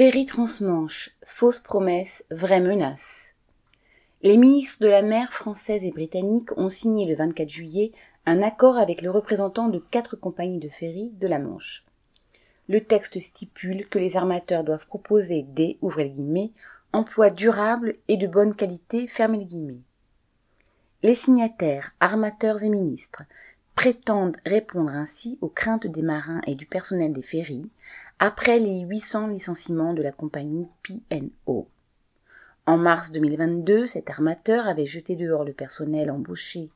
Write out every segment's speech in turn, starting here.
Ferry transmanche, fausse promesse, vraie menace. Les ministres de la mer française et britannique ont signé le 24 juillet un accord avec le représentant de quatre compagnies de ferry de la Manche. Le texte stipule que les armateurs doivent proposer des emplois durables et de bonne qualité les. Les signataires, armateurs et ministres prétendent répondre ainsi aux craintes des marins et du personnel des ferries après les 800 licenciements de la compagnie PNO. En mars 2022, cet armateur avait jeté dehors le personnel embauché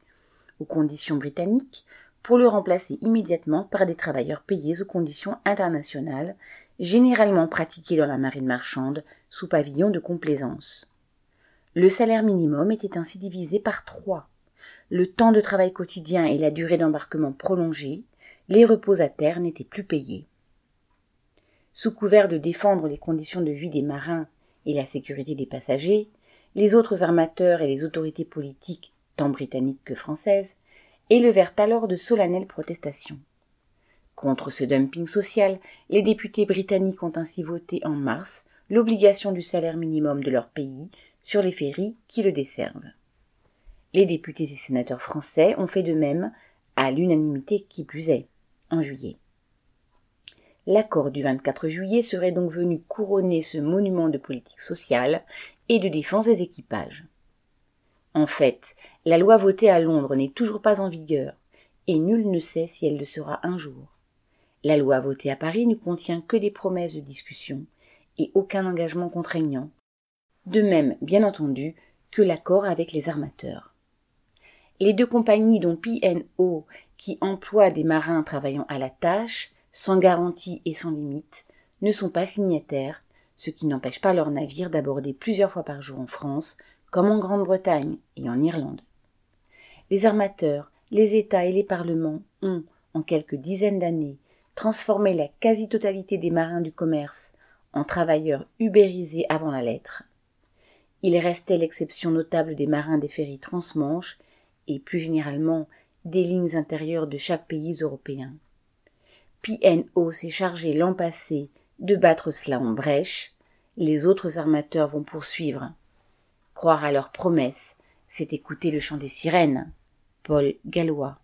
aux conditions britanniques pour le remplacer immédiatement par des travailleurs payés aux conditions internationales, généralement pratiquées dans la marine marchande sous pavillon de complaisance. Le salaire minimum était ainsi divisé par trois. Le temps de travail quotidien et la durée d'embarquement prolongée, les repos à terre n'étaient plus payés. Sous couvert de défendre les conditions de vie des marins et la sécurité des passagers, les autres armateurs et les autorités politiques, tant britanniques que françaises, élevèrent alors de solennelles protestations. Contre ce dumping social, les députés britanniques ont ainsi voté en mars l'obligation du salaire minimum de leur pays sur les ferries qui le desservent. Les députés et sénateurs français ont fait de même, à l'unanimité qui plus est, en juillet. L'accord du 24 juillet serait donc venu couronner ce monument de politique sociale et de défense des équipages. En fait, la loi votée à Londres n'est toujours pas en vigueur, et nul ne sait si elle le sera un jour. La loi votée à Paris ne contient que des promesses de discussion et aucun engagement contraignant, de même, bien entendu, que l'accord avec les armateurs. Les deux compagnies dont PNO, qui emploient des marins travaillant à la tâche, sans garantie et sans limite, ne sont pas signataires, ce qui n'empêche pas leurs navires d'aborder plusieurs fois par jour en France, comme en Grande-Bretagne et en Irlande. Les armateurs, les États et les parlements ont, en quelques dizaines d'années, transformé la quasi-totalité des marins du commerce en travailleurs ubérisés avant la lettre, il restait l'exception notable des marins des ferries transmanches et plus généralement des lignes intérieures de chaque pays européen. PNO s'est chargé l'an passé de battre cela en brèche, les autres armateurs vont poursuivre. Croire à leurs promesses, c'est écouter le chant des sirènes. Paul Gallois.